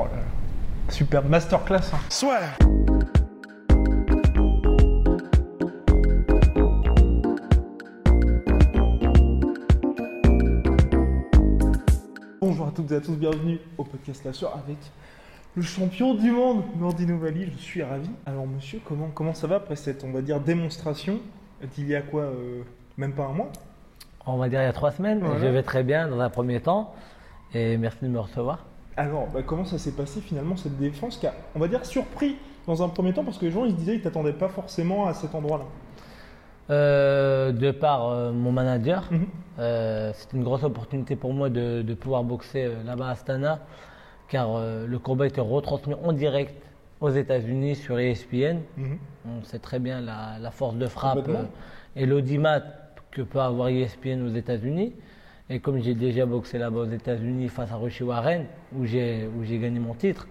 Oh là là. Super masterclass. hein. Soit. Bonjour à toutes et à tous, bienvenue au podcast La Sueur avec le champion du monde, Nordi Novali. Je suis ravi. Alors monsieur, comment, comment ça va après cette, on va dire, démonstration d'il y a quoi euh, Même pas un mois? On va dire il y a trois semaines. Voilà. Je vais très bien dans un premier temps. Et merci de me recevoir. Alors, bah, comment ça s'est passé finalement cette défense qui a, on va dire, surpris dans un premier temps parce que les gens ils se disaient ils t'attendaient pas forcément à cet endroit-là. Euh, de par euh, mon manager, Mhm. euh, c'était une grosse opportunité pour moi de, de pouvoir boxer euh, là-bas à Astana, car le combat était retransmis en direct aux États-Unis sur ESPN. Mhm. On sait très bien la, la force de frappe et l'audimat que peut avoir ESPN aux États-Unis. Et comme j'ai déjà boxé là-bas aux États-Unis face à Roshi Warren, où j'ai où j'ai gagné mon titre,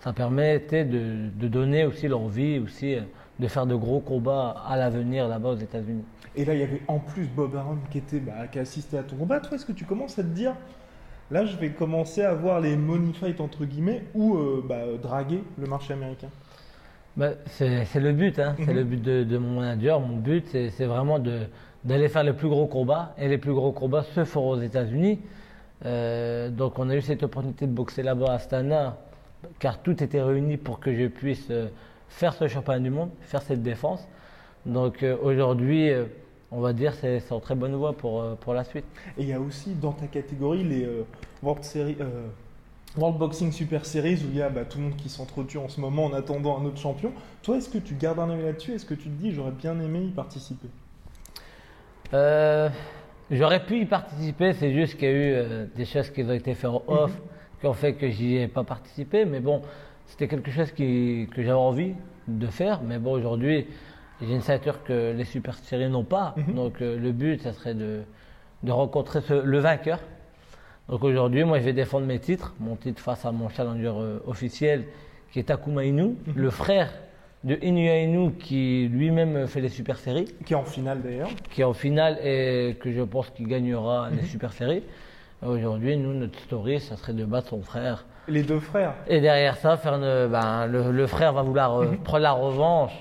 ça permettait de, de donner aussi l'envie aussi euh, de faire de gros combats à l'avenir là-bas aux États-Unis. Et là, il y avait en plus Bob Arum qui était, bah, qui a assisté à ton combat. Toi, est-ce que tu commences à te dire, là, je vais commencer à voir les money fights entre guillemets ou euh, bah, draguer le marché américain? Bah, c'est c'est le but, hein. c'est Mhm. le but de, de mon manager. Mon but, c'est c'est vraiment de- d'aller faire les plus gros combats. Et les plus gros combats se feront aux États-Unis. Euh, donc, on a eu cette opportunité de boxer là-bas à Astana, car tout était réuni pour que je puisse euh, faire ce championnat du monde, faire cette défense. Donc, euh, aujourd'hui, on va dire c'est en très bonne voie pour, pour la suite. Et il y a aussi dans ta catégorie les World, Series- World Boxing Super Series où il y a bah, tout le monde qui s'entretue en ce moment en attendant un autre champion. Toi, est-ce que tu gardes un œil là-dessus? Est-ce que tu te dis, j'aurais bien aimé y participer? Euh, J'aurais pu y participer, c'est juste qu'il y a eu euh, des choses qui ont été faites en off qui ont fait que j'y ai pas participé. Mais bon, c'était quelque chose qui, que j'avais envie de faire. Mais bon, aujourd'hui, j'ai une ceinture que les super séries n'ont pas. Mhm. Donc euh, le but, ça serait de, de rencontrer ce- le vainqueur. Donc aujourd'hui, moi, je vais défendre mes titres. Mon titre face à mon challenger officiel, qui est Takuma Inu, le frère de Inu Inu, qui lui-même fait les super séries Qui est en finale d'ailleurs. qui est en finale et que je pense qu'il gagnera les super séries. Aujourd'hui, nous, notre story, ça serait de battre son frère. Les deux frères. Et derrière ça, faire une- ben, le, le frère va vouloir euh, prendre la revanche.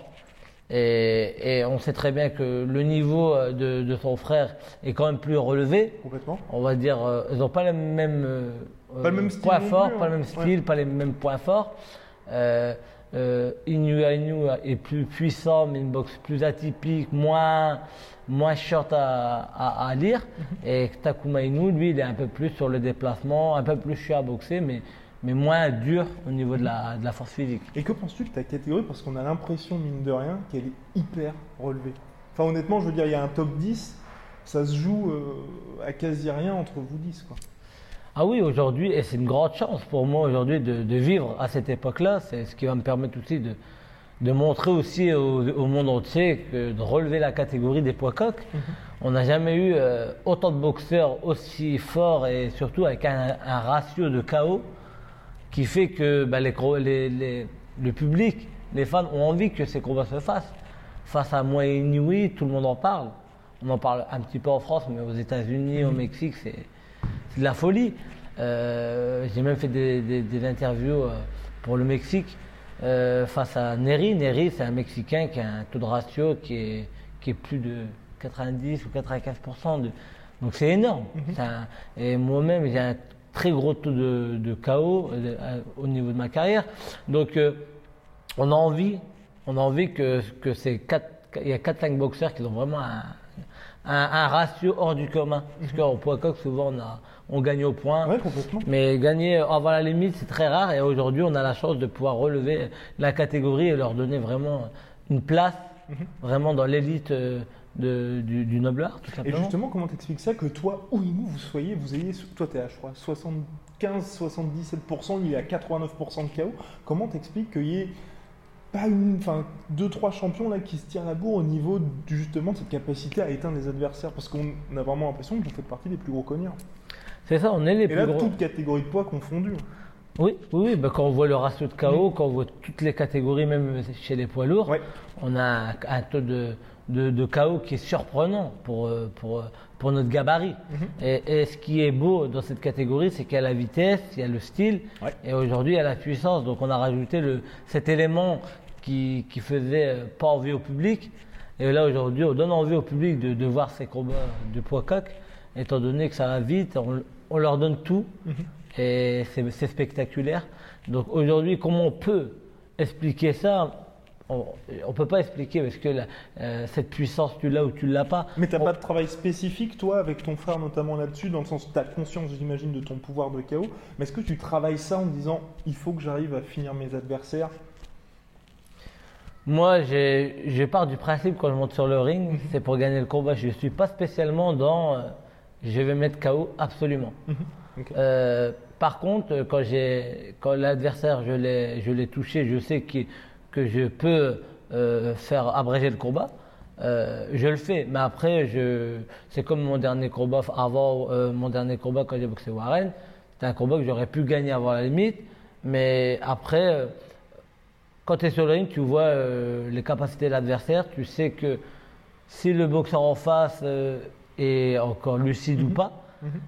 Et, et on sait très bien que le niveau euh, de, de son frère est quand même plus relevé. Complètement. On va dire, euh, ils n'ont pas le même, euh, Pas le même style points non forts, plus, pas hein. le même Ouais. style, pas les mêmes points forts. Euh, Inu Ainu est plus puissant, mais une boxe plus atypique, moins, moins short à, à, à lire. Mhm. Et Takuma Inu, lui, il est un peu plus sur le déplacement, un peu plus chiant à boxer, mais, mais moins dur au niveau de la, de la force physique. Et que penses-tu de ta catégorie? Parce qu'on a l'impression, mine de rien, qu'elle est hyper relevée. Enfin, honnêtement, je veux dire, il y a un top 10, ça se joue euh, à quasi rien entre vous 10. Quoi. Ah oui, aujourd'hui, et c'est une grande chance pour moi aujourd'hui de, de vivre à cette époque-là. C'est ce qui va me permettre aussi de, de montrer aussi au, au monde entier que de relever la catégorie des poids coqs. On n'a jamais eu euh, autant de boxeurs aussi forts et surtout avec un, un ratio de KO qui fait que bah, les, les- les- le public, les fans ont envie que ces combats se fassent. Face à moi et Inouï, tout le monde en parle. On en parle un petit peu en France, mais aux États-Unis, au Mexique, c'est c'est de la folie. Euh, J'ai même fait des, des- des interviews euh, pour le Mexique euh, face à Neri. Neri, c'est un Mexicain qui a un taux de ratio qui est, qui est plus de 90 ou 95%. De, donc c'est énorme. Un- et moi-même, j'ai un très gros taux de, euh, au niveau de ma carrière. Donc euh, on a envie, on a envie que, que ces quatre, il y a 4-5 boxeurs qui ont vraiment un, un, un ratio hors du commun. Parce qu'en poids coq, souvent, on, a, on gagne au point. Ouais, complètement. Mais gagner avant la limite, c'est très rare. Et aujourd'hui, on a la chance de pouvoir relever la catégorie et leur donner vraiment une place, vraiment dans l'élite euh, de- du, du noble art, tout Et justement, comment t'expliques ça que toi, Ouinou, vous soyez, vous ayez, toi t'es à, je crois, 75-77%, il est à 89% de KO. Comment t'expliques qu'il y ait pas une, enfin, deux, trois champions là qui se tirent la bourre au niveau justement de cette capacité à éteindre les adversaires? Parce qu'on a vraiment l'impression que vous faites partie des plus gros cognards. C'est ça, on est les Et plus là, gros. toutes catégories de poids confondues. Oui, oui, oui, ben, quand on voit le ratio de KO, quand on voit toutes les catégories, même chez les poids lourds, on a un, un taux de, de, de KO qui est surprenant pour, euh, pour, euh, pour notre gabarit. Mhm. et, et ce qui est beau dans cette catégorie, c'est qu'il y a la vitesse, il y a le style, Ouais. et aujourd'hui il y a la puissance. Donc on a rajouté le, cet élément qui, qui faisait euh, pas envie au public. Et là aujourd'hui, on donne envie au public de, de voir ces combats de poids coq, étant donné que ça va vite, on, on leur donne tout Mhm. et c'est spectaculaire. Donc aujourd'hui, comment on peut expliquer ça? On ne peut pas expliquer parce que la- euh, cette puissance, tu l'as ou tu ne l'as pas. Mais t'as On- pas de travail spécifique, toi, avec ton frère notamment là-dessus, dans le sens où tu as conscience, j'imagine, de ton pouvoir de KO. Mais est-ce que tu travailles ça en disant il faut que j'arrive à finir mes adversaires? Moi, je pars du principe quand je monte sur le ring, c'est pour gagner le combat. Je ne suis pas spécialement dans euh, je vais mettre KO absolument. Ok. Euh, par contre, quand, quand l'adversaire, je l'ai, touché, je sais que, que je peux euh, faire abréger le combat, euh, je le fais. Mais après, je, c'est comme mon dernier combat, avant mon dernier combat quand j'ai boxé Warren, c'était un combat que j'aurais pu gagner avant la limite. Mais après, quand tu es sur le ring, tu vois les capacités de l'adversaire, tu sais que si le boxeur en face euh, est encore lucide ou pas.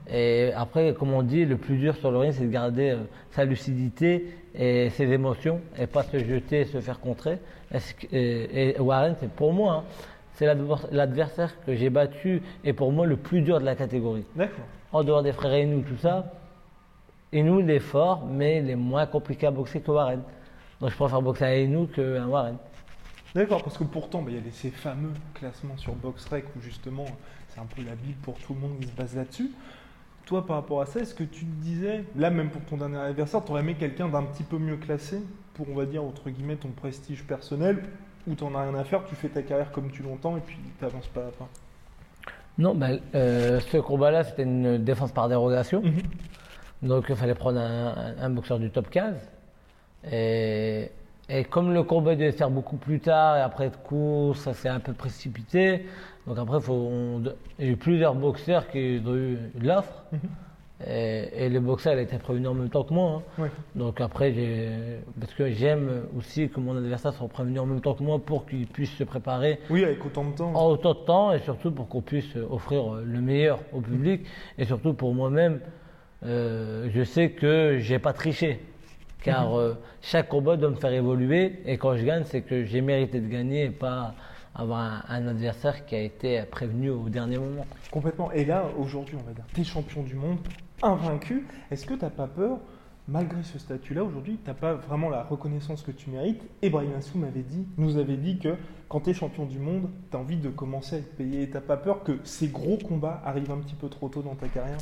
Et après, comme on dit, le plus dur sur le ring, c'est de garder euh, sa lucidité et ses émotions et pas se jeter, se faire contrer. Est-ce que- et, et Warren, c'est pour moi, hein, c'est l'adver- l'adversaire que j'ai battu et pour moi le plus dur de la catégorie. D'accord. En dehors des frères Inou, tout ça, Inou, il est fort, mais il est moins compliqué à boxer que Warren. Donc je préfère boxer un Inou qu'un Warren. D'accord, parce que pourtant, bah, il y a ces fameux classements sur BoxRec où justement, c'est un peu la Bible pour tout le monde qui se base là-dessus. Toi, par rapport à ça, est-ce que tu te disais, là même pour ton dernier adversaire, tu aurais aimé quelqu'un d'un petit peu mieux classé pour, on va dire, entre guillemets, ton prestige personnel, ou t'en as rien à faire, tu fais ta carrière comme tu l'entends et puis t'avances pas à pas? Non, ben, euh, ce combat-là, c'était une défense par dérogation. Donc il fallait prendre un, boxeur du top 15. Et, et comme le combat devait faire beaucoup plus tard, et après de course, ça s'est un peu précipité. Donc après, faut, on- il y a eu plusieurs boxeurs qui ont eu l'offre. Et, et le boxeur, il a été prévenu en même temps que moi. hein. Donc après, parce que j'aime aussi que mon adversaire soit prévenu en même temps que moi pour qu'il puisse se préparer Oui, avec autant de temps. en autant de temps et surtout pour qu'on puisse offrir le meilleur au public et surtout pour moi-même, euh, je sais que j'ai pas triché car euh, chaque combat doit me faire évoluer et quand je gagne, c'est que j'ai mérité de gagner et pas avoir un, adversaire qui a été prévenu au dernier moment. Complètement. Et là, aujourd'hui, on va dire, t'es champion du monde, invaincu. Est-ce que t'as pas peur, malgré ce statut-là, aujourd'hui, t'as pas vraiment la reconnaissance que tu mérites? Et dit, nous avait dit que quand t'es champion du monde, t'as envie de commencer à être payé. Et t'as pas peur que ces gros combats arrivent un petit peu trop tôt dans ta carrière?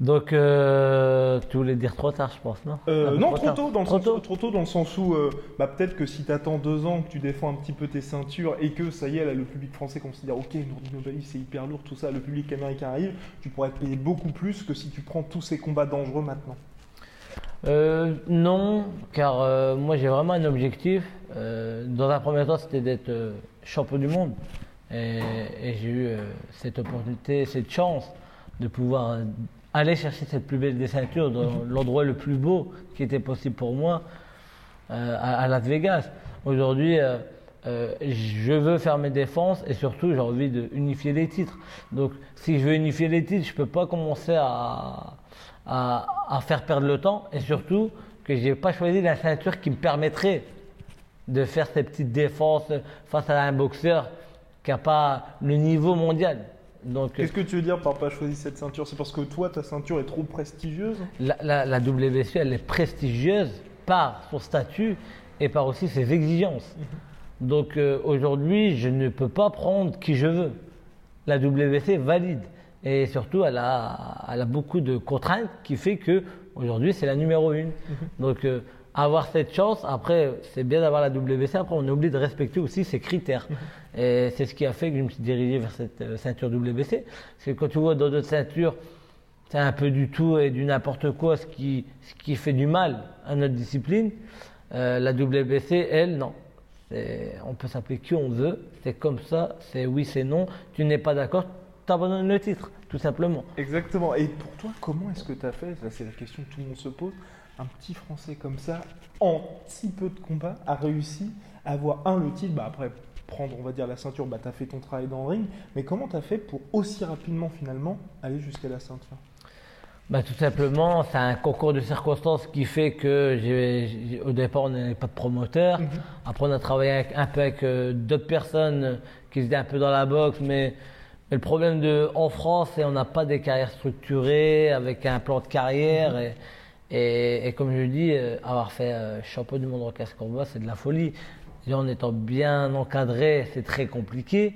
Donc, euh, tu voulais dire trop tard, je pense, non Euh, peu non, trop tôt, dans le Trop sens, tôt trop tôt dans le sens où euh, bah, peut-être que si tu attends deux ans, que tu défends un petit peu tes ceintures et que ça y est, là, le public français considère ok, Nobali c'est hyper lourd, tout ça, le public américain arrive, tu pourrais être payé beaucoup plus que si tu prends tous ces combats dangereux maintenant. Non, car moi j'ai vraiment un objectif. Dans un premier temps, c'était d'être champion du monde. Et, et j'ai eu cette opportunité, cette chance de pouvoir aller chercher cette plus belle des ceintures dans l'endroit le plus beau qui était possible pour moi, euh, à, Las Vegas. Aujourd'hui, euh, euh, je veux faire mes défenses et surtout j'ai envie de unifier les titres. Donc si je veux unifier les titres, je peux pas commencer à, à, à faire perdre le temps et surtout que j'ai pas choisi la ceinture qui me permettrait de faire ces petites défenses face à un boxeur qui n'a pas le niveau mondial. Qu'est-ce que tu veux dire par pas choisir cette ceinture? C'est parce que toi, ta ceinture est trop prestigieuse? La, la, la WC, elle est prestigieuse par son statut et par aussi ses exigences. Donc euh, aujourd'hui, je ne peux pas prendre qui je veux. La WC valide. Et surtout, elle a, elle a beaucoup de contraintes qui fait que aujourd'hui, c'est la numéro une. Donc euh, avoir cette chance, après, c'est bien d'avoir la WBC, après, on obligé de respecter aussi ses critères. Et c'est ce qui a fait que je me suis dirigé vers cette euh, ceinture WBC. Parce que quand tu vois dans d'autres ceintures, c'est un peu du tout et du n'importe quoi, ce qui, ce qui fait du mal à notre discipline. Euh, la WBC, elle, non. On peut s'appeler qui on veut, c'est comme ça, c'est oui, c'est non. Tu n'es pas d'accord, tu abandonnes le titre, tout simplement. Exactement. Et pour toi, comment est-ce que tu as fait c'est la question que tout le monde se pose. Un petit Français comme ça, en si peu de combats, a réussi à avoir un le titre. Bah, après, prendre, on va dire, la ceinture, bah, tu as fait ton travail dans le ring. Mais comment tu as fait pour aussi rapidement, finalement, aller jusqu'à la ceinture? Bah, tout simplement, c'est un concours de circonstances qui fait que au départ, on n'avait pas de promoteur. Après, on a travaillé avec- un peu avec euh, d'autres personnes euh, qui étaient un peu dans la boxe, mais, mais le problème de, en France, c'est qu'on n'a pas des carrières structurées avec un plan de carrière. Et, et, et comme je dis, euh, avoir fait euh, champion du monde en casse combat, c'est de la folie. En étant bien encadré, c'est très compliqué.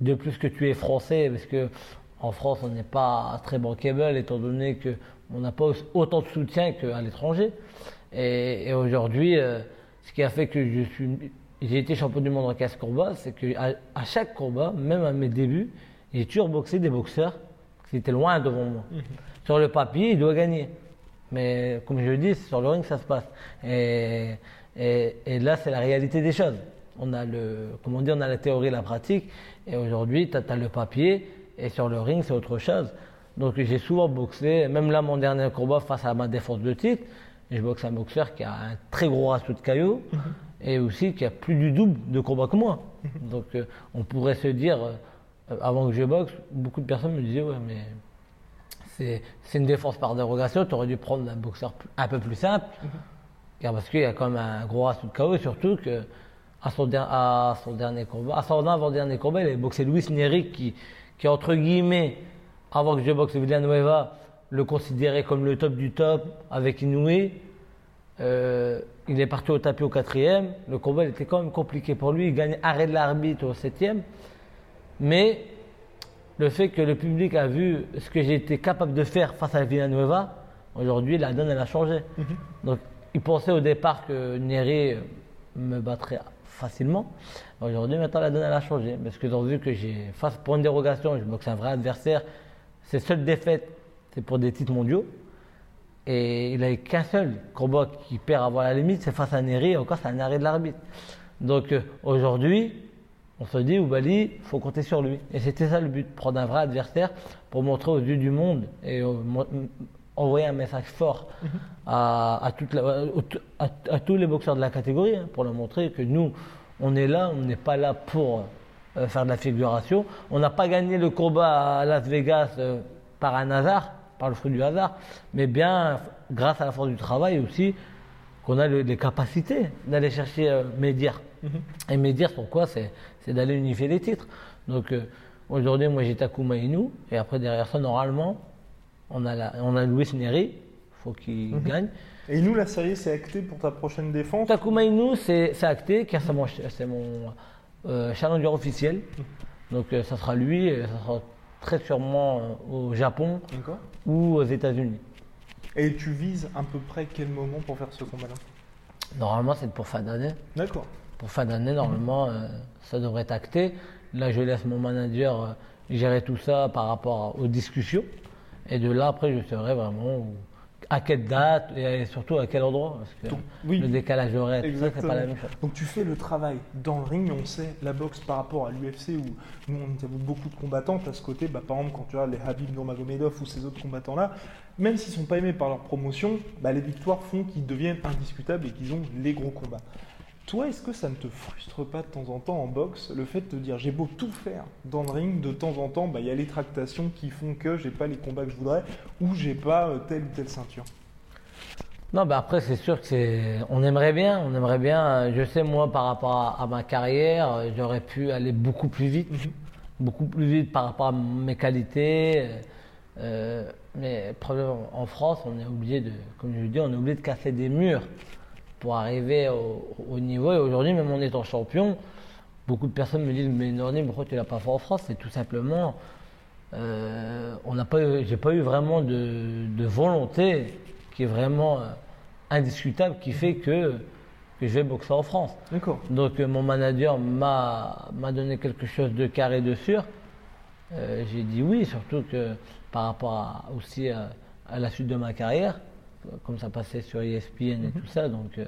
De plus que tu es français, parce que en France, on n'est pas très bankable, étant donné qu'on n'a pas autant de soutien qu'à l'étranger. Et, et aujourd'hui, euh, ce qui a fait que je suis, j'ai été champion du monde en casse combat, c'est qu'à à chaque combat, même à mes débuts, j'ai toujours boxé des boxeurs qui étaient loin devant moi. Sur le papier, il doit gagner. Mais comme je le dis, c'est sur le ring ça se passe. Et, et, et là, c'est la réalité des choses. On a le, comment dire, on a la théorie et la pratique. Et aujourd'hui, tu as, le papier et sur le ring, c'est autre chose. Donc j'ai souvent boxé, même là, mon dernier combat face à ma défense de titre, je boxe un boxeur qui a un très gros ratio de caillots et aussi qui a plus du double de combats que moi. Donc euh, on pourrait se dire, euh, avant que je boxe, beaucoup de personnes me disaient, ouais, mais c'est une défense par dérogation, tu aurais dû prendre un boxeur un peu plus simple, car parce qu'il y a quand même un gros ratio de KO, et surtout que à son, der- à son dernier combat, à son avant-dernier combat, il avait boxé Luis Neri qui, qui entre guillemets, avant que je boxe Villanueva, le considérait comme le top du top avec Inoue. Euh, il est parti au tapis au quatrième. Le combat il était quand même compliqué pour lui. Il gagne arrêt de l'arbitre au septième. Mais le fait que le public a vu ce que j'ai été capable de faire face à Villanueva, aujourd'hui la donne elle a changé. Donc il pensait au départ que Neri euh, me battrait facilement. Aujourd'hui maintenant la donne a changé parce qu'ils ont vu que j'ai face pour une dérogation, je boxe un vrai adversaire. Ses seules défaites c'est pour des titres mondiaux. Et il n'avait qu'un seul combat qui perd avant la limite, c'est face à Neri, encore c'est un arrêt de l'arbitre. Donc euh, aujourd'hui, on se dit, Oubali, il faut compter sur lui. Et c'était ça le but, prendre un vrai adversaire pour montrer aux yeux du monde et envoyer un message fort à, à toute la- au- à- à tous les boxeurs de la catégorie, hein, pour leur montrer que nous, on est là, on n'est pas là pour euh, faire de la figuration. On n'a pas gagné le combat à Las Vegas euh, par un hasard, par le fruit du hasard, mais bien grâce à la force du travail aussi, qu'on a le- les capacités d'aller chercher euh, Médir. Et Médir, pourquoi? C'est c'est d'aller unifier les titres. Donc euh, aujourd'hui, moi j'ai Takuma Inu, et après derrière ça, normalement, on a, la, on a Luis Neri, faut qu'il gagne. Et nous, la série, c'est acté pour ta prochaine défense. Takuma Inu, c'est acté, car c'est mon, euh, challenger officiel. Donc euh, ça sera lui, et ça sera très sûrement euh, au Japon ou aux États-Unis. Et tu vises à peu près quel moment pour faire ce combat-là? Normalement, c'est pour fin d'année. D'accord. Pour fin d'année, normalement, ça devrait être acté. Là, je laisse mon manager gérer tout ça par rapport aux discussions. Et de là, après, je saurai vraiment où- à quelle date et surtout à quel endroit. Parce que Donc, oui. le décalage horaire, c'est pas la même chose. Donc tu fais le travail dans le ring, on sait la boxe par rapport à l'UFC où nous on interviewe beaucoup de combattants, à ce côté, bah, par exemple quand tu regardes les Habib Nurmagomedov ou ces autres combattants-là, même s'ils sont pas aimés par leur promotion, bah, les victoires font qu'ils deviennent indiscutables et qu'ils ont les gros combats. Toi, est-ce que ça ne te frustre pas de temps en temps en boxe le fait de te dire j'ai beau tout faire dans le ring, de temps en temps, bah, il y a les tractations qui font que j'ai pas les combats que je voudrais ou j'ai pas euh, telle ou telle ceinture? Non, bah après, c'est sûr que c'est. On aimerait bien, on aimerait bien. euh, Je sais, moi, par rapport à, ma carrière, euh, j'aurais pu aller beaucoup plus vite. Beaucoup plus vite par rapport à mes qualités. euh, mais en France, on est obligé de, comme je dis, on est obligé de casser des murs pour arriver au, au niveau. Et aujourd'hui, même en étant champion, beaucoup de personnes me disent Mais Norni, pourquoi tu l'as pas fait en France? C'est tout simplement. euh, on n'a pas eu- j'ai pas eu vraiment de, de volonté qui est vraiment euh, indiscutable qui fait que, que je vais boxer en France. D'accord. Donc euh, mon manager m'a m'a donné quelque chose de carré de sûr. Euh, J'ai dit oui, surtout que par rapport à- aussi à, à la suite de ma carrière, comme ça passait sur ESPN et tout ça. Donc, euh,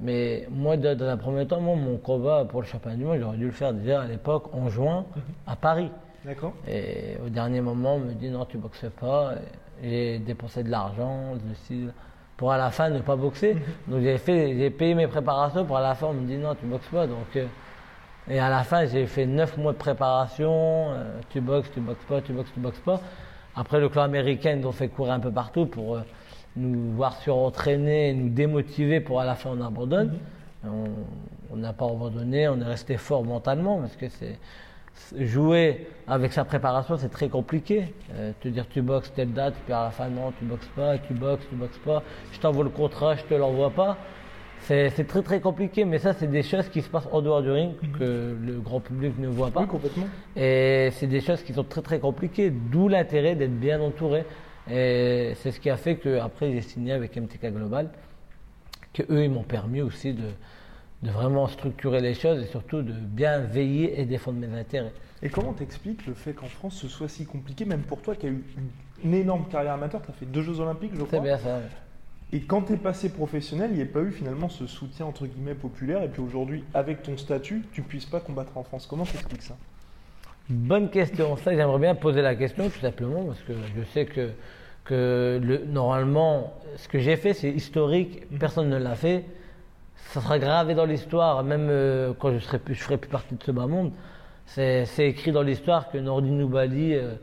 mais moi, dans, un premier temps, moi, mon combat pour le championnat du monde, j'aurais dû le faire déjà à l'époque en juin à Paris. D'accord. Et au dernier moment, on me dit non, tu boxes pas. J'ai dépensé de l'argent, de ci, pour à la fin ne pas boxer. Donc j'ai fait, j'ai payé mes préparations pour à la fin on me dit non, tu boxes pas. Donc euh, et à la fin j'ai fait 9 mois de préparation. euh, tu boxes, tu boxes pas, tu boxes, tu boxes pas. Après le club américain nous ont fait courir un peu partout pour euh, nous voir surentraîner, et nous démotiver pour à la fin on abandonne. On- On n'a pas abandonné, on est resté fort mentalement parce que c'est jouer avec sa préparation, c'est très compliqué. Euh, te dire tu boxes telle date, puis à la fin non, tu boxes pas, tu boxes, tu boxes pas. Je t'envoie le contrat, je te l'envoie pas. C'est c'est très très compliqué, mais ça c'est des choses qui se passent en dehors du ring que le grand public ne voit pas. Oui, complètement. Et c'est des choses qui sont très très compliquées, d'où l'intérêt d'être bien entouré. Et c'est ce qui a fait que après j'ai signé avec MTK Global, que eux ils m'ont permis aussi de, de vraiment structurer les choses et surtout de bien veiller et défendre mes intérêts. Et comment t'expliques le fait qu'en France ce soit si compliqué, même pour toi qui as eu une, énorme carrière amateur, tu as fait deux Jeux Olympiques, je crois. C'est bien ça. Et quand tu es passé professionnel, il n'y a pas eu finalement ce soutien entre guillemets populaire. Et puis aujourd'hui, avec ton statut, tu puisses pas combattre en France. Comment t'expliques ça? Bonne question. Ça, j'aimerais bien poser la question tout simplement parce que je sais que, que le, normalement, ce que j'ai fait, c'est historique. Personne ne l'a fait. Ça sera gravé dans l'histoire, même euh, quand je serai plus, je ferai plus partie de ce bas monde. C'est écrit dans l'histoire que Nordi Noubali, euh,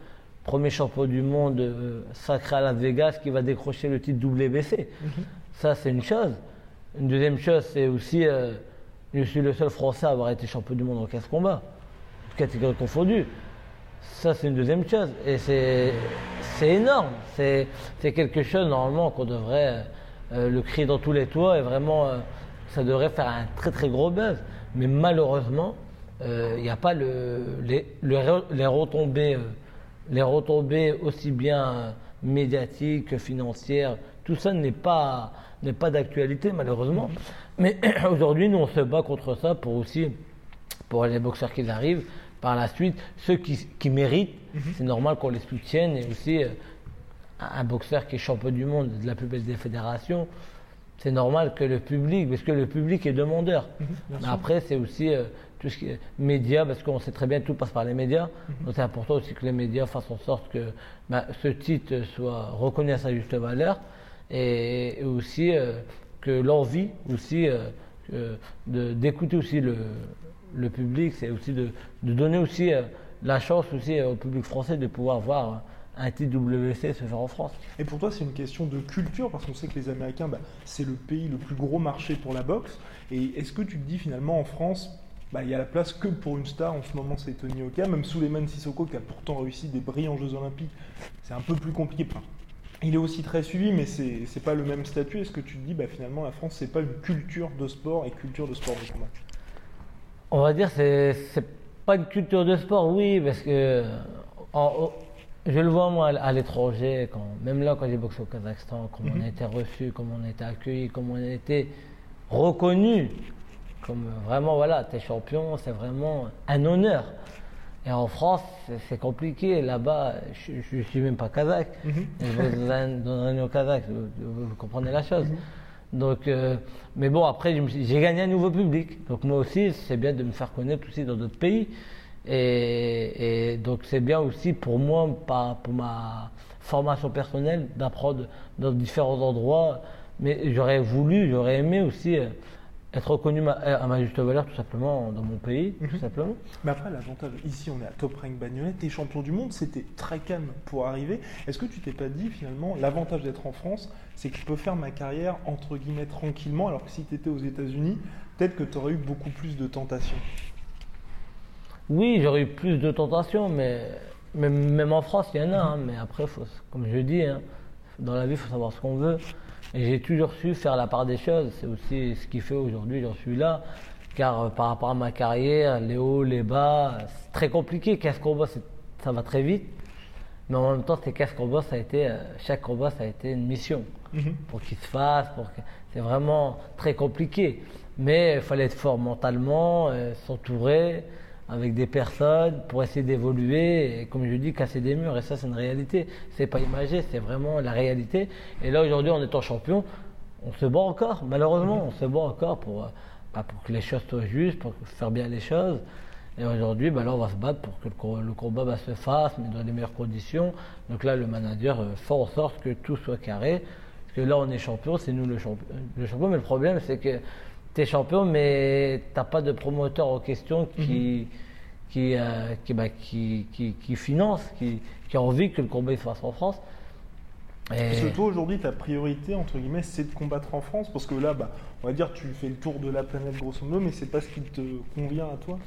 premier champion du monde euh, sacré à Las Vegas, qui va décrocher le titre WBC. Ça, c'est une chose. Une deuxième chose, c'est aussi, je suis le seul Français à avoir été champion du monde en 15 combats, catégories confondues. Ça, c'est une deuxième chose. Et c'est énorme. C'est quelque chose, normalement, qu'on devrait euh, le crier dans tous les toits et vraiment, euh, ça devrait faire un très très gros buzz. Mais malheureusement, euh, il n'y a pas le, les, le- les retombées, euh, les retombées aussi bien euh, médiatiques que financières. Tout ça n'est pas, n'est pas d'actualité, malheureusement. Mais aujourd'hui, nous, on se bat contre ça pour aussi pour les boxeurs qui arrivent. Par la suite, ceux qui, qui méritent, c'est normal qu'on les soutienne. Et aussi, euh, un boxeur qui est champion du monde de la plus belle des fédérations, c'est normal que le public, parce que le public est demandeur. Mais après, c'est aussi euh, tout ce qui est médias, parce qu'on sait très bien que tout passe par les médias. Donc c'est important aussi que les médias fassent en sorte que bah, ce titre soit reconnu à sa juste valeur et, et aussi euh, que l'envie aussi euh, d'écouter aussi le, le public, c'est aussi de, donner aussi euh, la chance aussi euh, au public français de pouvoir voir euh, un titre WC se faire en France. Et pour toi, c'est une question de culture, parce qu'on sait que les Américains, bah, c'est le pays le plus gros marché pour la boxe. Et est-ce que tu te dis finalement en France, bah, il y a la place que pour une star, en ce moment c'est Tony Oka, même Souleymane Sissoko qui a pourtant réussi des brillants Jeux Olympiques, c'est un peu plus compliqué. Il est aussi très suivi, mais c'est pas le même statut. Est-ce que tu te dis, bah, finalement la France, c'est pas une culture de sport et culture de sport de combat? On va dire c'est c'est pas une culture de sport, oui, parce que en- je le vois moi à l'étranger, quand même là quand j'ai boxé au Kazakhstan, comment on a été reçu, comment on a été accueilli, comment on a été reconnu, comme vraiment voilà, t'es champion, c'est vraiment un honneur. Et en France, c'est- c'est compliqué. Là-bas, je ne suis même pas kazakh. Et je vais dans un, dans un au kazakh, vous, vous- vous comprenez la chose. Donc, euh, mais bon, après, j'ai gagné un nouveau public. Donc moi aussi, c'est bien de me faire connaître aussi dans d'autres pays. Et, et donc c'est bien aussi pour moi, pour ma formation personnelle, d'apprendre dans différents endroits. Mais j'aurais voulu, j'aurais aimé aussi euh, être reconnu ma- à ma juste valeur, tout simplement, dans mon pays, tout simplement. Mais après, l'avantage, ici on est à Top Rank Bagnolet, t'es champion du monde, c'était très calme pour arriver. Est-ce que tu t'es pas dit finalement, l'avantage d'être en France, c'est que je peux faire ma carrière entre guillemets tranquillement, alors que si tu étais aux États-Unis, peut-être que tu aurais eu beaucoup plus de tentations? Oui, j'aurais eu plus de tentations, mais même, en France, il y en a. hein, mais après, faut, comme je dis, hein, dans la vie, il faut savoir ce qu'on veut. Et j'ai toujours su faire la part des choses. C'est aussi ce qui fait aujourd'hui, j'en suis là. Car euh, par rapport à ma carrière, les hauts, les bas, c'est très compliqué. 15 combats, c'est- ça va très vite. Mais en même temps, ces 15 combats, ça a été, euh, chaque combat, ça a été une mission Mhm. pour qu'il se fasse. Pour que... C'est vraiment très compliqué. Mais il fallait être fort mentalement, euh, s'entourer avec des personnes pour essayer d'évoluer et, comme je dis, casser des murs. Et ça, c'est une réalité. C'est pas imagé, c'est vraiment la réalité. Et là, aujourd'hui, en étant champion, on se bat encore. Malheureusement, on se bat encore pour, euh, bah, pour que les choses soient justes, pour faire bien les choses. Et aujourd'hui, bah, là, on va se battre pour que le, co- le combat bah, se fasse, mais dans les meilleures conditions. Donc là, le manager euh, fait en sorte que tout soit carré. Parce que là, on est champion, c'est nous le, champion. le champion. Mais le problème, c'est que tu es champion, mais tu n'as pas de promoteur en question qui, qui, euh, qui, bah, qui, qui, qui finance, qui, qui a envie que le combat se fasse en France. Et- Parce que toi aujourd'hui ta priorité entre guillemets c'est de combattre en France parce que là bah, on va dire tu fais le tour de la planète grosso modo mais c'est pas ce qui te convient à toi.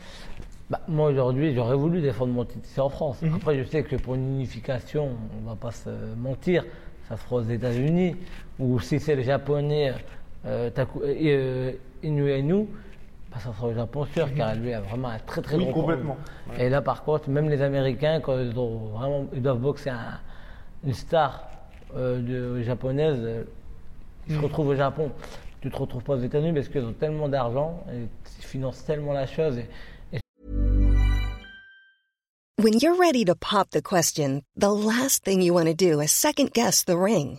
Bah, moi aujourd'hui, j'aurais voulu défendre mon titre en France. Mhm. Après, je sais que pour une unification, on va pas se mentir, ça se fera aux États-Unis. Ou si c'est le japonais euh, euh, Inu Inu, bah, ça sera au Japon sûr, car lui a vraiment un très très. Oui gros complètement. Et là, par contre, même les Américains, quand ils, ont vraiment, ils doivent boxer un- une star euh, de, japonaise, euh, ils se Mm. retrouvent au Japon. Tu te retrouves pas aux États-Unis parce qu'ils ont tellement d'argent et ils financent tellement la chose. Et, When you're ready to pop the question, the last thing you want to do is second guess the ring.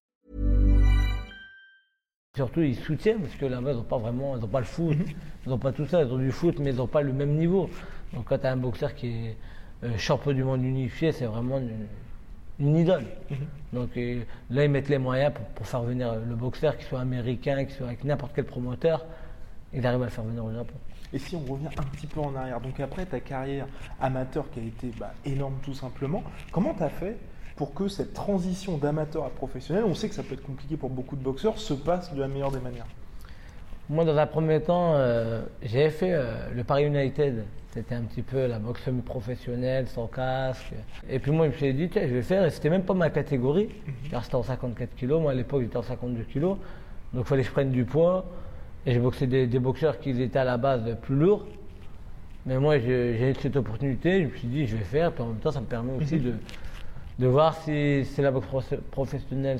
Surtout, ils soutiennent parce que là-bas, ils n'ont pas vraiment, ils n'ont pas le foot, ils n'ont pas tout ça, ils ont du foot, mais ils n'ont pas le même niveau. Donc, quand tu as un boxeur qui est euh, champion du monde unifié, c'est vraiment une, une idole. Donc, euh, là, ils mettent les moyens pour, pour faire venir le boxeur, qu'il soit américain, qu'il soit avec n'importe quel promoteur, ils arrivent à le faire venir au Japon. Et si on revient un petit peu en arrière, donc après ta carrière amateur qui a été bah, énorme tout simplement, comment tu as fait pour que cette transition d'amateur à professionnel, on sait que ça peut être compliqué pour beaucoup de boxeurs, se passe de la meilleure des manières Moi, dans un premier temps, euh, j'ai fait euh, le Paris United. C'était un petit peu la boxe semi-professionnelle, sans casque. Et puis moi, je me suis dit, tiens, je vais faire. Et c'était même pas ma catégorie. Car c'était en 54 kilos. Moi, à l'époque, j'étais en 52 kilos. Donc, il fallait que je prenne du poids. Et j'ai boxé des, des boxeurs qui étaient à la base plus lourds. Mais moi, j'ai eu cette opportunité. Je me suis dit, je vais faire. Puis en même temps, ça me permet aussi de, de voir si, si la boxe profe- professionnelle,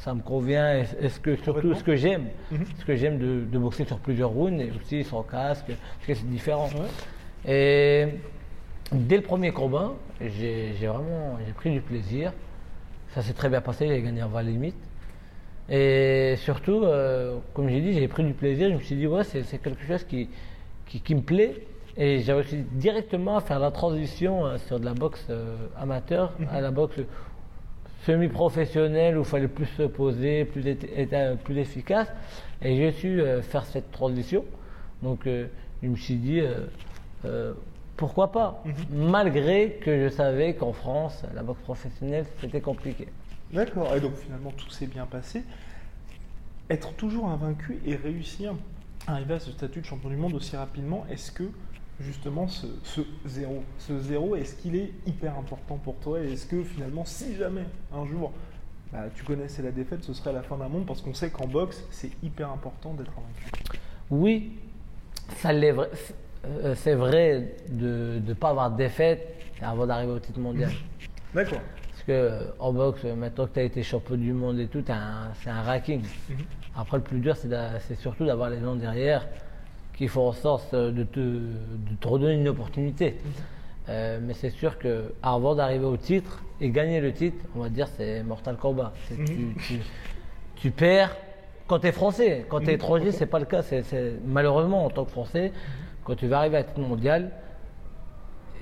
ça me convient. Et Est-ce que surtout ce que j'aime, ce que j'aime de, de boxer sur plusieurs rounds et aussi sans casque, parce que c'est différent. Et dès le premier combat, j'ai vraiment pris du plaisir. Ça s'est très bien passé, j'ai gagné en 20 limites. Et surtout, euh, comme j'ai dit, j'ai pris du plaisir. Je me suis dit, ouais, c'est c'est quelque chose qui, qui, qui me plaît. Et j'ai réussi directement à faire la transition euh, sur de la boxe euh, amateur à la boxe semi-professionnelle où il fallait plus se poser, plus être, être plus efficace. Et j'ai su euh, faire cette transition. Donc euh, je me suis dit, euh, euh, pourquoi pas? Malgré que je savais qu'en France, la boxe professionnelle, c'était compliqué. D'accord, et donc finalement tout s'est bien passé. Être toujours invaincu et réussir à arriver à ce statut de champion du monde aussi rapidement, est-ce que justement ce, ce zéro, ce zéro, est-ce qu'il est hyper important pour toi et est-ce que finalement si jamais un jour bah, tu connaissais la défaite, ce serait la fin d'un monde? Parce qu'on sait qu'en boxe c'est hyper important d'être invaincu. Oui, ça l'est vrai- euh, c'est vrai de ne pas avoir de défaite avant d'arriver au titre mondial. D'accord. Parce que euh, en boxe, maintenant que tu as été champion du monde et tout, t'as un- c'est un ranking. Après, le plus dur, c'est c'est surtout d'avoir les gens derrière qui font en sorte euh, de te, de te redonner une opportunité. Euh, mais c'est sûr que avant d'arriver au titre et gagner le titre, on va dire c'est Mortal Kombat. C'est- tu, tu- tu perds quand tu es français. Quand tu es étranger, c'est pas le cas. C'est- malheureusement, en tant que français, quand tu vas arriver à titre mondial,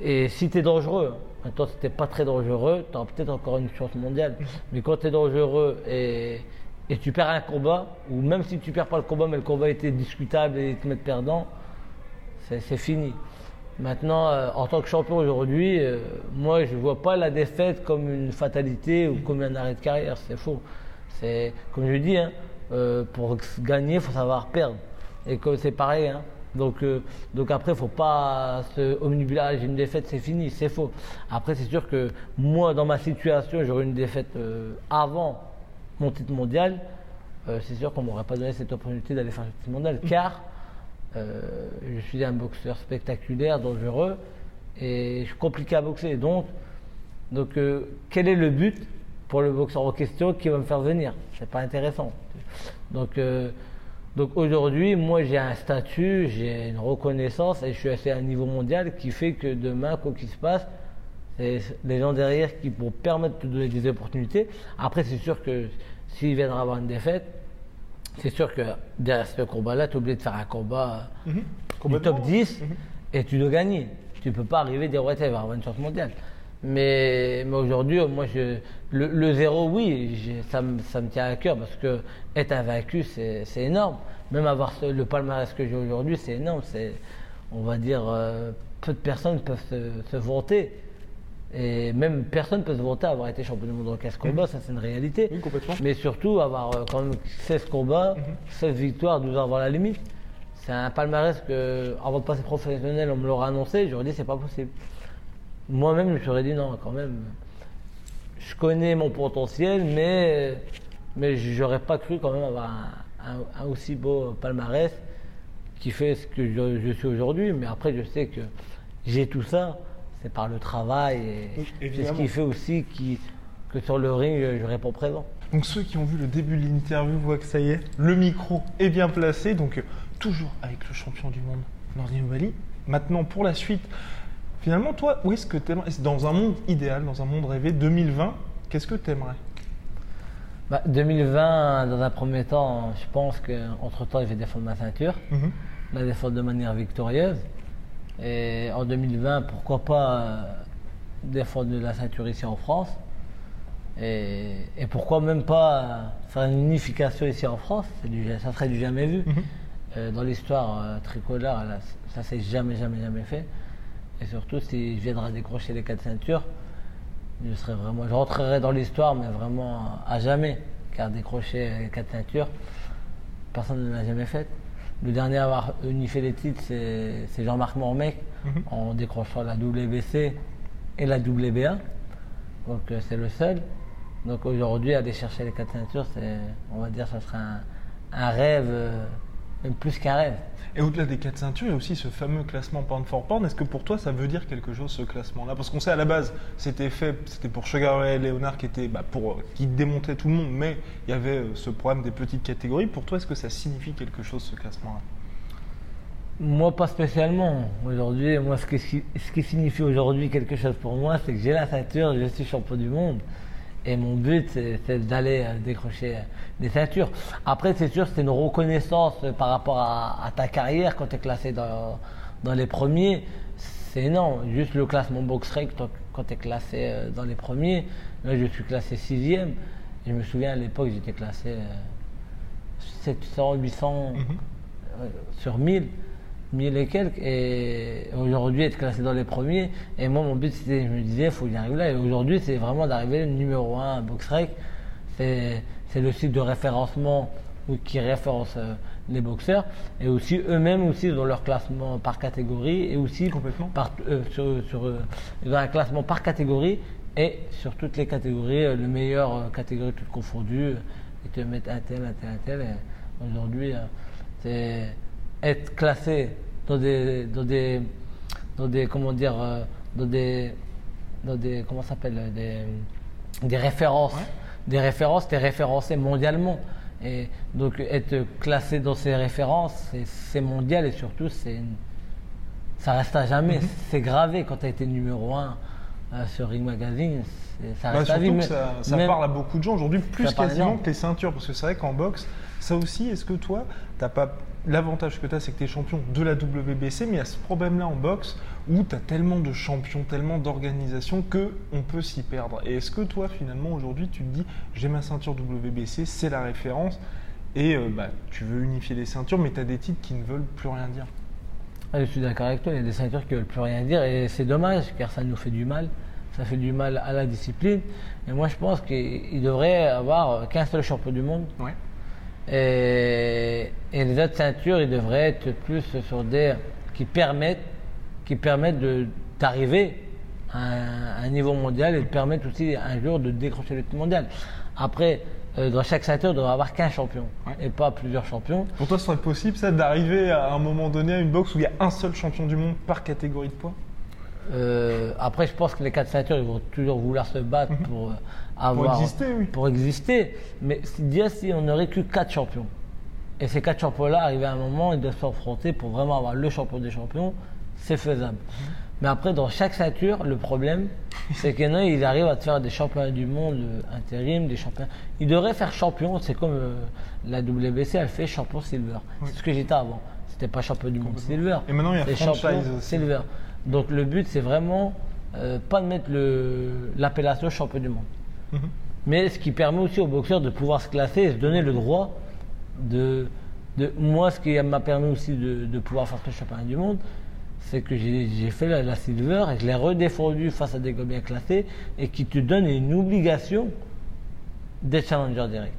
et si tu es dangereux, maintenant si tu pas très dangereux, tu auras peut-être encore une chance mondiale. Mais quand tu es dangereux et, et tu perds un combat, ou même si tu perds pas le combat, mais le combat était discutable et te mettent perdant, c'est fini. Maintenant, euh, en tant que champion aujourd'hui, euh, moi je ne vois pas la défaite comme une fatalité ou comme un arrêt de carrière, c'est faux. C'est comme je dis, hein, euh, pour gagner, il faut savoir perdre. Et que c'est pareil. Hein. Donc, après, il ne faut pas se omnibuler, une défaite, c'est fini, c'est faux. Après, c'est sûr que moi, dans ma situation, j'aurais une défaite avant mon titre mondial. c'est sûr qu'on ne m'aurait pas donné cette opportunité d'aller faire le titre mondial, mmh. car je suis un boxeur spectaculaire, dangereux, et je suis compliqué à boxer. Donc, donc quel est le but pour le boxeur en question qui va me faire venir? C'est pas intéressant. Donc, euh, donc aujourd'hui, moi j'ai un statut, j'ai une reconnaissance et je suis assez à un niveau mondial qui fait que demain, quoi qu'il se passe, les gens derrière qui vont permettre de donner des opportunités. Après, c'est sûr que s'il viendra avoir une défaite, c'est sûr que derrière ce combat-là, tu es obligé de faire un combat mm du top 10 mhm. et tu dois gagner. Tu ne peux pas arriver et dire ouais, tu vas avoir une chance mondiale. Mais, mais aujourd'hui, moi, je, le, zéro, oui, ça, me, ça me tient à cœur parce que être invaincu, c'est énorme. Même avoir le palmarès que j'ai aujourd'hui, c'est énorme. On va dire, euh, peu de personnes peuvent se, vanter. Et même personne ne peut se vanter d'avoir été champion du monde en 15 combats, ça c'est une réalité. Oui, complètement. Mais surtout avoir euh, quand même 16 combats, 16 mhm. victoires, 12 ans avant la limite. C'est un palmarès que, avant de passer professionnel, on me l'aurait annoncé, j'aurais dit c'est pas possible. Moi-même, je me serais dit non, quand même. Je connais mon potentiel, mais, mais j'aurais pas cru quand même avoir un, aussi beau palmarès qui fait ce que je, suis aujourd'hui. Mais après, je sais que j'ai tout ça, c'est par le travail et c'est ce qui fait aussi que sur le ring, je réponds présent. Donc ceux qui ont vu le début de l'interview voient que ça y est, le micro est bien placé, donc toujours avec le champion du monde, Nordi Bali. Maintenant, pour la suite, Finalement, toi, où est-ce que tu aimerais Dans un monde idéal, dans un monde rêvé, 2020, qu'est-ce que tu aimerais bah, 2020, dans un premier temps, je pense qu'entre-temps, je vais défendre ma ceinture, mhm. la défendre de manière victorieuse. Et en 2020, pourquoi pas euh, défendre la ceinture ici en France et, pourquoi même pas faire une unification ici en France Ça serait du jamais vu. Mhm. Euh, dans l'histoire euh, tricolore, ça s'est jamais, jamais, jamais fait. Et surtout, si je viendrais décrocher les quatre ceintures, je, serais vraiment, je rentrerai dans l'histoire, mais vraiment à jamais. Car décrocher les quatre ceintures, personne ne l'a jamais fait. Le dernier à avoir unifié les titres, c'est Jean-Marc Mormec, mhm. en décrochant la WBC et la WBA. Donc euh, c'est le seul. Donc aujourd'hui, aller chercher les quatre ceintures, on va dire, ça serait un, rêve, euh, plus qu'un rêve. Et au-delà des quatre ceintures, il y a aussi ce fameux classement pound for pound. Est-ce que pour toi, ça veut dire quelque chose, ce classement-là? Parce qu'on sait à la base, c'était fait, c'était pour Sugar Ray Leonard qui était, bah, pour, qui démontait tout le monde, mais il y avait euh, ce problème des petites catégories. Pour toi, est-ce que ça signifie quelque chose, ce classement-là? Moi, pas spécialement. Aujourd'hui, moi, ce qui, ce qui signifie aujourd'hui quelque chose pour moi, c'est que j'ai la ceinture, je suis champion du monde. Et mon but, c'est d'aller euh, décrocher euh, des ceintures. Après, c'est sûr, c'est une reconnaissance par rapport à, ta carrière quand tu es classé dans, dans les premiers. C'est énorme. Juste le classement box rec, quand tu es classé euh, dans les premiers, là, je suis classé sixième. Je me souviens à l'époque, j'étais classé 700, 800 mhm. sur 1000. 1000 et quelques. Et aujourd'hui, être classé dans les premiers. Et moi, mon but, c'était, je me disais, il faut y arriver là. Et aujourd'hui, c'est vraiment d'arriver numéro 1 à BoxRec. C'est, c'est le site de référencement qui référence euh, les boxeurs. Et aussi, eux-mêmes, aussi, dans leur classement par catégorie. Et aussi, Complètement. Par, euh, sur, euh, dans un classement par catégorie. Et sur toutes les catégories, le meilleur catégorie toutes confondues. Ils te mettent un tel, un tel, un tel. Et aujourd'hui, c'est être classé dans des, dans des, dans des comment dire, euh, dans des, dans des, comment s'appelle, des, des références, des références, t'es référencé mondialement. Et donc être classé dans ces références, c'est mondial et surtout c'est ça reste à jamais. Mhm. C'est gravé quand tu as été numéro un euh, sur Ring Magazine. Ça reste à vie. ça, ça parle à beaucoup de gens aujourd'hui, plus quasiment que les ceintures. Parce que c'est vrai qu'en boxe, ça aussi, est-ce que toi, t'as pas l'avantage que tu as, c'est que tu es champion de la WBC, mais il y a ce problème-là en boxe où tu as tellement de champions, tellement d'organisations qu'on peut s'y perdre. Et est-ce que toi, finalement, aujourd'hui, tu te dis, j'ai ma ceinture WBC, c'est la référence, et euh, bah, tu veux unifier les ceintures, mais tu as des titres qui ne veulent plus rien dire? Ah, Je suis d'accord avec toi, il y a des ceintures qui ne veulent plus rien dire, et c'est dommage, car ça nous fait du mal. Ça fait du mal à la discipline. Et moi, je pense qu'il devrait avoir qu'un seul champion du monde. Ouais Et, et les autres ceintures, ils devraient être plus sur des qui permettent, qui permettent d'arriver à un, un niveau mondial et de permettre aussi un jour de décrocher le titre mondial. Après, euh, dans chaque ceinture, il devrait y avoir qu'un champion Ouais. et pas plusieurs champions. Pour toi, ce serait possible, ça, d'arriver à un moment donné à une boxe où il y a un seul champion du monde par catégorie de poids? Euh, après, je pense que les quatre ceintures, ils vont toujours vouloir se battre pour euh, avoir. exister, oui. Pour exister. Mais déjà, si on n'aurait que quatre champions, et ces quatre champions-là, arrivé à un moment, ils doivent s'affronter pour vraiment avoir le champion des champions, c'est faisable. Mais après, dans chaque ceinture, le problème, c'est qu'il y en a, ils arrivent à te faire des champions du monde euh, intérim, des champions. Ils devraient faire champion, c'est comme euh, la WBC, elle fait champion silver. C'est ce que j'étais avant. C'était pas champion du monde silver. Et maintenant, il y a franchise champion aussi. silver. Donc le but, c'est vraiment euh, pas de mettre l'appellation champion du monde. Mhm. Mais ce qui permet aussi aux boxeurs de pouvoir se classer et se donner le droit de. de moi, ce qui m'a permis aussi de, de pouvoir faire ce championnat du monde, c'est que j'ai fait la, la silver et je l'ai redéfendu face à des gars bien classés et qui te donnent une obligation d'être challenger direct.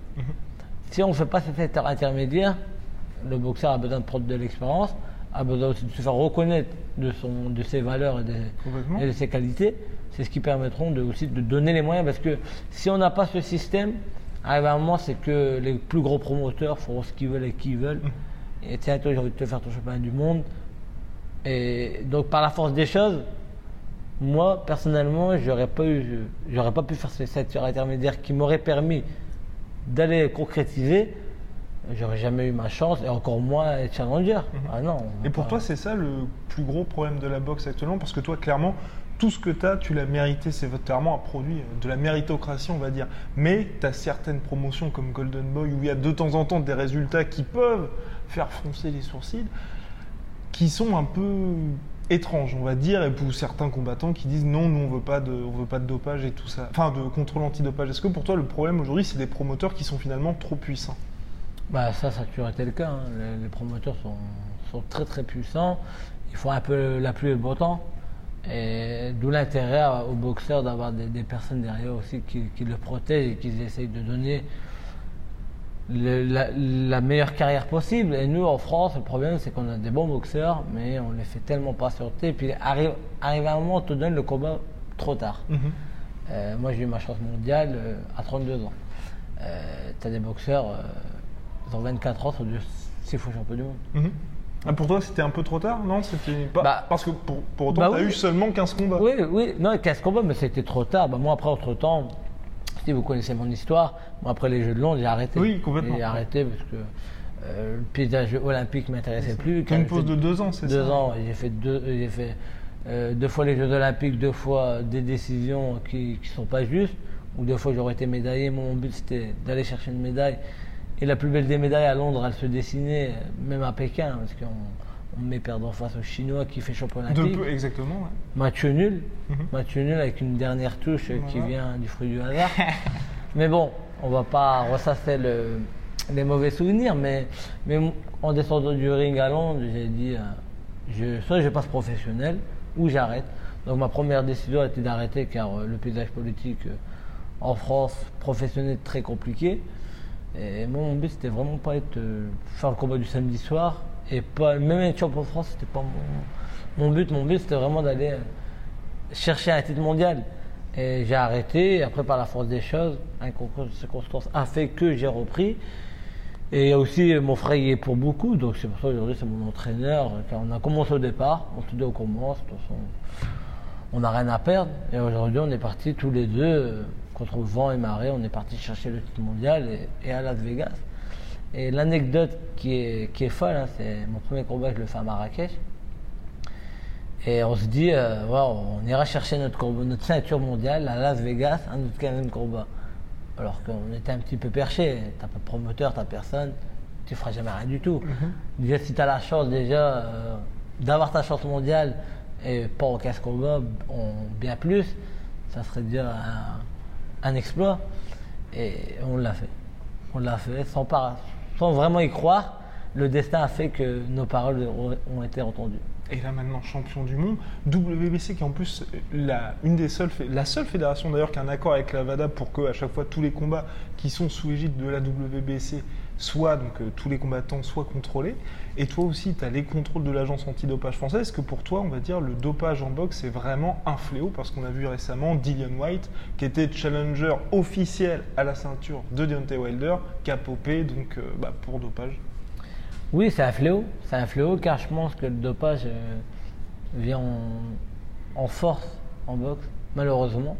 Si on ne fait pas étape intermédiaire, le boxeur a besoin de prendre de l'expérience, a besoin aussi de se faire reconnaître de, son, de ses valeurs et de, Complètement. et de ses qualités. C'est ce qui permettront de, aussi de donner les moyens. Parce que si on n'a pas ce système, arrive à un moment, c'est que les plus gros promoteurs feront ce qu'ils veulent et qui veulent. Et tiens, toi, j'ai envie de te faire ton championnat du monde. Et donc, par la force des choses, moi, personnellement, j'aurais pas eu, j'aurais pas pu faire ces ceintures intermédiaires qui m'auraient permis d'aller concrétiser. J'aurais jamais eu ma chance et encore moins être challenger. Ah non. Et pour pas- toi, c'est ça le plus gros problème de la boxe actuellement? Parce que toi, clairement, tout ce que tu as, tu l'as mérité. C'est clairement un produit de la méritocratie, on va dire. Mais tu as certaines promotions comme Golden Boy où il y a de temps en temps des résultats qui peuvent faire froncer les sourcils, qui sont un peu étranges, on va dire, et pour certains combattants qui disent non, nous on veut pas de, on veut pas de dopage et tout ça, enfin de contrôle antidopage. Est-ce que pour toi le problème aujourd'hui c'est des promoteurs qui sont finalement trop puissants? Bah, ça, ça a toujours été le cas. hein. Les, les promoteurs sont, sont très très puissants. Ils font un peu la pluie et le beau temps. Et d'où l'intérêt aux boxeurs d'avoir des, des personnes derrière aussi qui, qui le protègent et qui essayent de donner le- la, la meilleure carrière possible. Et nous, en France, le problème, c'est qu'on a des bons boxeurs, mais on les fait tellement patienter. Et puis, arrive, arrive un moment, on te donne le combat trop tard. Euh, moi, j'ai eu ma chance mondiale euh, à 32 ans. tu as des boxeurs, ont 24 ans, sont devenus 6 fois champion du monde. Mhm. Ah, pour toi, c'était un peu trop tard Non, c'était pas. Bah- parce que pour, pour autant, Bah tu as oui. eu seulement 15 combats. Oui, oui, non, 15 combats, mais c'était trop tard. Bah, moi, après, entre-temps, si vous connaissez mon histoire, moi, après les Jeux de Londres, j'ai arrêté. Oui, complètement. J'ai arrêté parce que euh, le paysage olympique ne m'intéressait plus. T'as une pause de deux ans, c'est ça? Deux ans, j'ai fait, deux, j'ai fait euh, deux fois les Jeux olympiques, deux fois des décisions qui ne sont pas justes, ou deux fois j'aurais été médaillé. Mon but, c'était d'aller chercher une médaille. Et la plus belle des médailles à Londres, elle se dessinait, même à Pékin, parce qu'on on me met perdant face aux Chinois qui fait champion De peu, exactement. ouais. Match nul. Mhm. Match nul avec une dernière touche euh, qui vient du fruit du hasard. mais bon, on va pas ressasser le- les mauvais souvenirs. Mais, mais en descendant du ring à Londres, j'ai dit euh, je, soit je passe professionnel ou j'arrête. Donc ma première décision a été d'arrêter car euh, le paysage politique euh, en France professionnel est très compliqué. Et moi, mon but, c'était vraiment pas être euh, faire le combat du samedi soir et pas même être champion de France, c'était pas mon, but. Mon but, c'était vraiment d'aller euh, chercher un titre mondial. Et j'ai arrêté. Et après, par la force des choses, un concours a fait que j'ai repris. Et aussi mon frère y est pour beaucoup, donc c'est pour ça qu'aujourd'hui c'est mon entraîneur. On a commencé au départ, on te dit on commence, de toute façon on n'a rien à perdre. Et aujourd'hui on est partis tous les deux euh, contre vent et marée, on est partis chercher le titre mondial et, et à Las Vegas. Et l'anecdote qui est, qui est folle, hein, c'est mon premier combat, je le fais à Marrakech. Et on se dit, euh, on ira chercher notre, combat- notre ceinture mondiale à Las Vegas, un autre 15 combat. Alors qu'on était un petit peu perché. T'as pas de promoteur, t'as personne, tu feras jamais rien du tout. Déjà, si tu as la chance déjà euh, d'avoir ta chance mondiale et pas en 15 combats, en bien plus, ça serait déjà un, un exploit. Et on l'a fait. On l'a fait sans, sans vraiment y croire. Le destin a fait que nos paroles ont, été entendues. Et là maintenant champion du monde, WBC qui est en plus la, une des seules, la seule fédération d'ailleurs qui a un accord avec la VADA pour que à chaque fois tous les combats qui sont sous égide de la WBC soit donc euh, tous les combattants soient contrôlés. Et toi aussi, tu as les contrôles de l'agence antidopage française. Est-ce que pour toi, on va dire, le dopage en boxe, c'est vraiment un fléau? Parce qu'on a vu récemment Dillian White, qui était challenger officiel à la ceinture de Deontay Wilder, qui a popé donc, euh, bah, pour dopage. Oui, c'est un fléau. C'est un fléau car je pense que le dopage euh, vient en, force en boxe, malheureusement.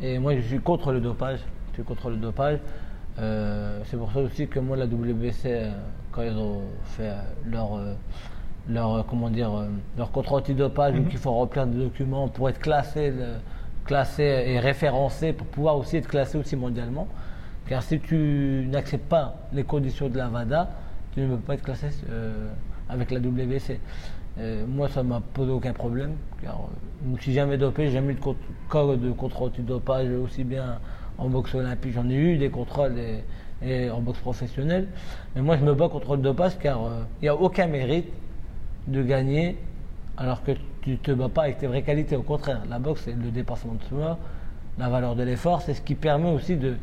Et moi, je suis contre le dopage. Je suis contre le dopage. Euh, c'est pour ça aussi que moi, la WBC, euh, quand ils ont fait leur, leur, comment dire, leur contrôle antidopage, mm qu'il faut remplir des documents pour être classé, classé et référencé, pour pouvoir aussi être classé aussi mondialement. Car si tu n'acceptes pas les conditions de la VADA, tu ne peux pas être classé euh, avec la WBC. Euh, moi, ça m'a posé aucun problème, car euh, je ne suis jamais dopé, j'ai jamais eu de cas de contrôle dopage aussi bien en boxe olympique. J'en ai eu des contrôles et, en boxe professionnelle. Mais moi, je me bats contre le dopage car il n'y a aucun mérite de gagner alors que tu ne te bats pas avec tes vraies qualités. Au contraire, la boxe, c'est le dépassement de soi, la valeur de l'effort, c'est ce qui permet aussi de,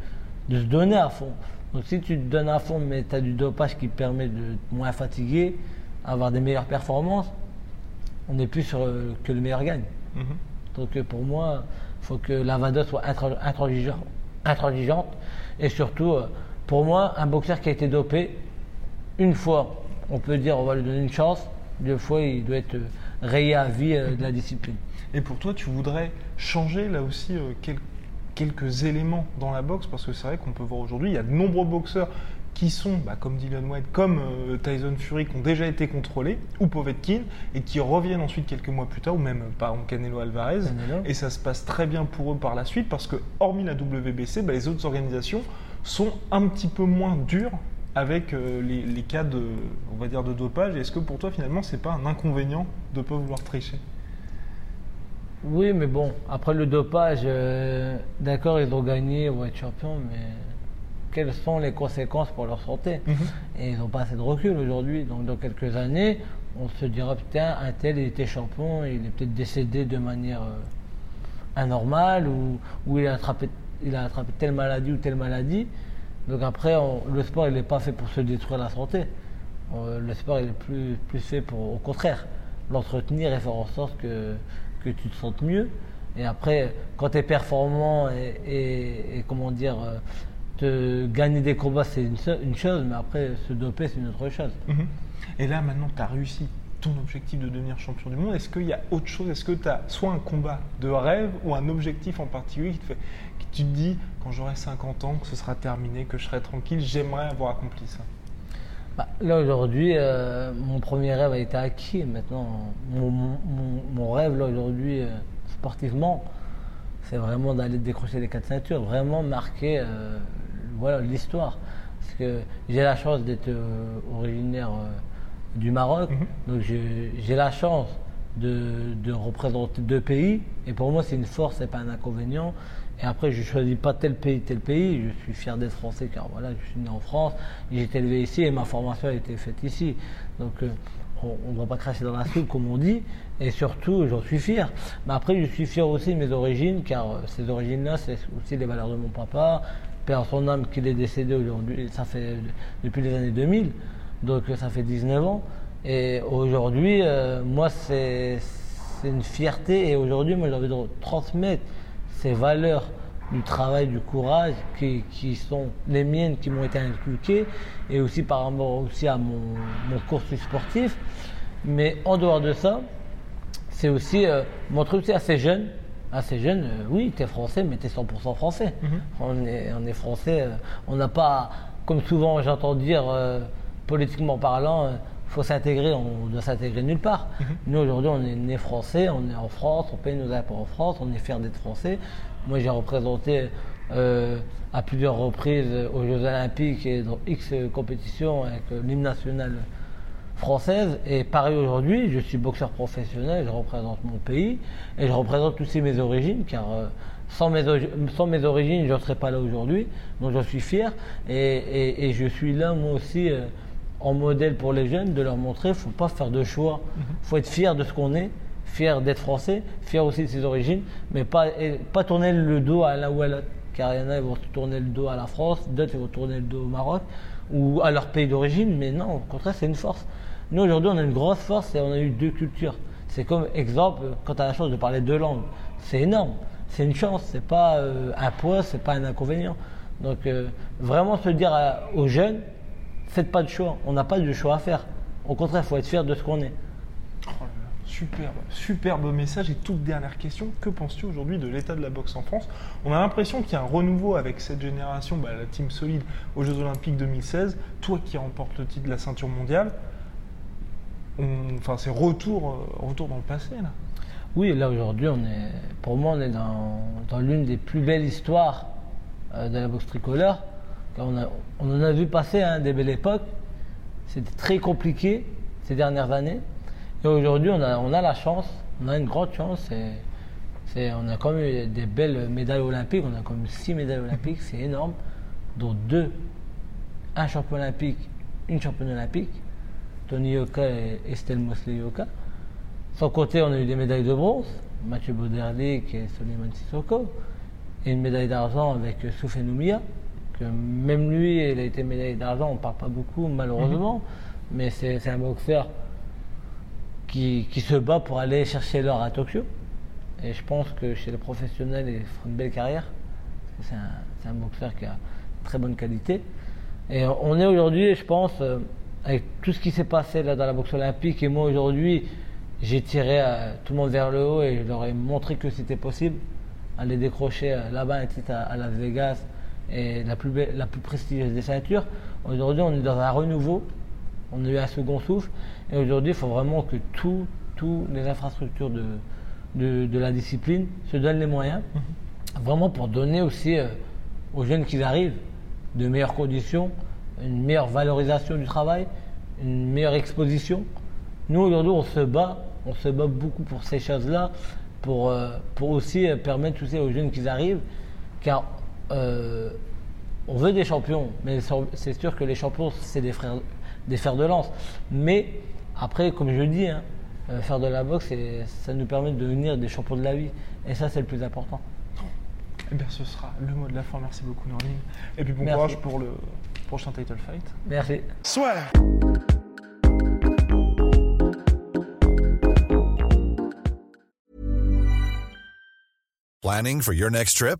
de se donner à fond. Donc si tu te donnes à fond, mais tu as du dopage qui permet de moins fatiguer, avoir des meilleures performances, on n'est plus sur euh, que le meilleur gagne. Mhm. Donc euh, pour moi, il faut que la VADA soit intransigeante. Et surtout, euh, pour moi, un boxeur qui a été dopé, une fois, on peut dire on va lui donner une chance, deux fois, il doit être rayé à vie de la discipline. Et pour toi, tu voudrais changer là aussi quelque quelques éléments dans la boxe, parce que c'est vrai qu'on peut voir aujourd'hui, il y a de nombreux boxeurs qui sont, bah, comme Dylan White, comme euh, Tyson Fury, qui ont déjà été contrôlés, ou Povetkin, et qui reviennent ensuite quelques mois plus tard, ou même par exemple Canelo Alvarez, et ça se passe très bien pour eux par la suite, parce que hormis la WBC, bah, les autres organisations sont un petit peu moins dures avec euh, les, cas de, on va dire, de dopage. Est-ce que pour toi, finalement, c'est pas un inconvénient de ne pas vouloir tricher? Oui, mais bon, après le dopage, euh, d'accord, ils ont gagné, ils vont être champions, mais quelles sont les conséquences pour leur santé mhm. Et ils n'ont pas assez de recul aujourd'hui. Donc, dans quelques années, on se dira putain, un tel il était champion, il est peut-être décédé de manière euh, anormale ou, il, a attrapé, il a attrapé telle maladie ou telle maladie. Donc après, le sport, il n'est pas fait pour se détruire la santé. Euh, le sport, il est plus, plus fait pour, au contraire, l'entretenir et faire en sorte que que tu te sentes mieux. Et après, quand tu es performant et, comment dire, euh, gagner des combats, c'est une, chose, mais après, se doper, c'est une autre chose. Mhm. Et là, maintenant, tu as réussi ton objectif de devenir champion du monde. Est-ce qu'il y a autre chose? Est-ce que tu as soit un combat de rêve ou un objectif en particulier qui te fait, qui tu te dis, quand j'aurai 50 ans, que ce sera terminé, que je serai tranquille, j'aimerais avoir accompli ça? Bah, là aujourd'hui, euh, mon premier rêve a été acquis. Maintenant, mon, rêve là aujourd'hui, euh, sportivement, c'est vraiment d'aller décrocher les quatre ceintures, vraiment marquer euh, voilà l'histoire. Parce que j'ai la chance d'être originaire du Maroc, mhm. donc j'ai la chance de, de, représenter deux pays. Et pour moi, c'est une force, c'est pas un inconvénient. Et après, je ne choisis pas tel pays, tel pays. Je suis fier d'être français car voilà, je suis né en France, j'ai été élevé ici et ma formation a été faite ici. Donc, euh, on ne doit pas cracher dans la soupe, comme on dit. Et surtout, j'en suis fier. Mais après, je suis fier aussi de mes origines, car euh, ces origines-là, c'est aussi les valeurs de mon papa. Père son âme qu'il est décédé aujourd'hui, ça fait depuis les années 2000. Donc, ça fait 19 ans. Et aujourd'hui, euh, moi, c'est une fierté. Et aujourd'hui, moi, j'ai envie de transmettre ces valeurs du travail, du courage, qui, sont les miennes, qui m'ont été inculquées, et aussi par rapport aussi à mon, mon cursus sportif. Mais en dehors de ça, c'est aussi euh, montrer aussi à ces jeunes, à ces jeunes, euh, oui, tu es français, mais tu es 100% français. Mhm. on, est, on est français, euh, on n'a pas, comme souvent j'entends dire, politiquement parlant, faut s'intégrer, on doit s'intégrer nulle part. Mhm. Nous, aujourd'hui, on est né français, on est en France, on paye nos impôts en France, on est fiers d'être français. Moi, j'ai représenté euh, à plusieurs reprises aux Jeux Olympiques et dans X compétitions avec l'hymne national française. Et pareil aujourd'hui, je suis boxeur professionnel, je représente mon pays et je représente aussi mes origines, car euh, sans, mes, sans, mes, origines, je ne serais pas là aujourd'hui. Donc j'en suis fier et, et, je suis là moi aussi. Euh, en modèle pour les jeunes, de leur montrer qu'il ne faut pas faire de choix. Il mhm. faut être fier de ce qu'on est, fier d'être français, fier aussi de ses origines, mais pas, pas tourner le dos à l'un ou à l'autre. Car il y en a qui vont tourner le dos à la France, d'autres vont tourner le dos au Maroc ou à leur pays d'origine, mais non, au contraire, c'est une force. Nous, aujourd'hui, on a une grosse force et on a eu deux cultures. C'est comme exemple, quand tu as la chance de parler deux langues, c'est énorme. C'est une chance, c'est pas euh, un poids, c'est pas un inconvénient. Donc, euh, vraiment se dire aux jeunes, faites pas de choix, on n'a pas de choix à faire. Au contraire, il faut être fier de ce qu'on est. Superbe, message. Et toute dernière question, que penses-tu aujourd'hui de l'état de la boxe en France? On a l'impression qu'il y a un renouveau avec cette génération, bah, la team solide aux Jeux Olympiques 2016, toi qui remportes le titre de la ceinture mondiale. enfin, c'est retour, euh, retour dans le passé là. Oui, là aujourd'hui, on pour moi, on est dans, l'une des plus belles histoires euh, de la boxe tricolore. On, on, en a vu passer hein, des belles époques. C'était très compliqué ces dernières années. Et aujourd'hui, on a, on a la chance, on a une grande chance. Et, on a quand même des belles médailles olympiques. On a quand même six médailles olympiques, c'est énorme. Dont deux, un champion olympique, une championne olympique, Tony Yoka et Estelle Mosley Yoka. Sans compter, on a eu des médailles de bronze, Mathieu Bauderlic et Soliman Sissoko, et une médaille d'argent avec Soufiane Oumia, que même lui, il a été médaille d'argent, on ne parle pas beaucoup malheureusement, mhm. mais c'est un boxeur qui, se bat pour aller chercher l'or à Tokyo. Et je pense que chez les professionnels, il fera une belle carrière. C'est un, boxeur qui a très bonne qualité. Et on est aujourd'hui, je pense, euh, avec tout ce qui s'est passé là dans la boxe olympique, et moi aujourd'hui, j'ai tiré euh, tout le monde vers le haut et je leur ai montré que c'était possible. Aller décrocher euh, là-bas un titre à, Las Vegas et la plus, la plus prestigieuse des ceintures. Aujourd'hui, on est dans un renouveau. On a eu un second souffle. Et aujourd'hui, il faut vraiment que toutes les infrastructures de, de, la discipline se donnent les moyens. Mhm. Vraiment pour donner aussi euh, aux jeunes qui arrivent de meilleures conditions, une meilleure valorisation du travail, une meilleure exposition. Nous, aujourd'hui, on se bat on se bat beaucoup pour ces choses-là, pour, euh, pour aussi euh, permettre aussi aux jeunes qui arrivent, car on veut des champions, mais c'est sûr que les champions, c'est des, frères, des fers de lance. Mais après, comme je dis, hein, faire de la boxe, ça nous permet de devenir des champions de la vie. Et ça, c'est le plus important. Eh bien, ce sera le mot de la fin. Merci beaucoup, Norline. Et puis bon courage pour le prochain title fight. Merci. Soit. Planning for your next trip?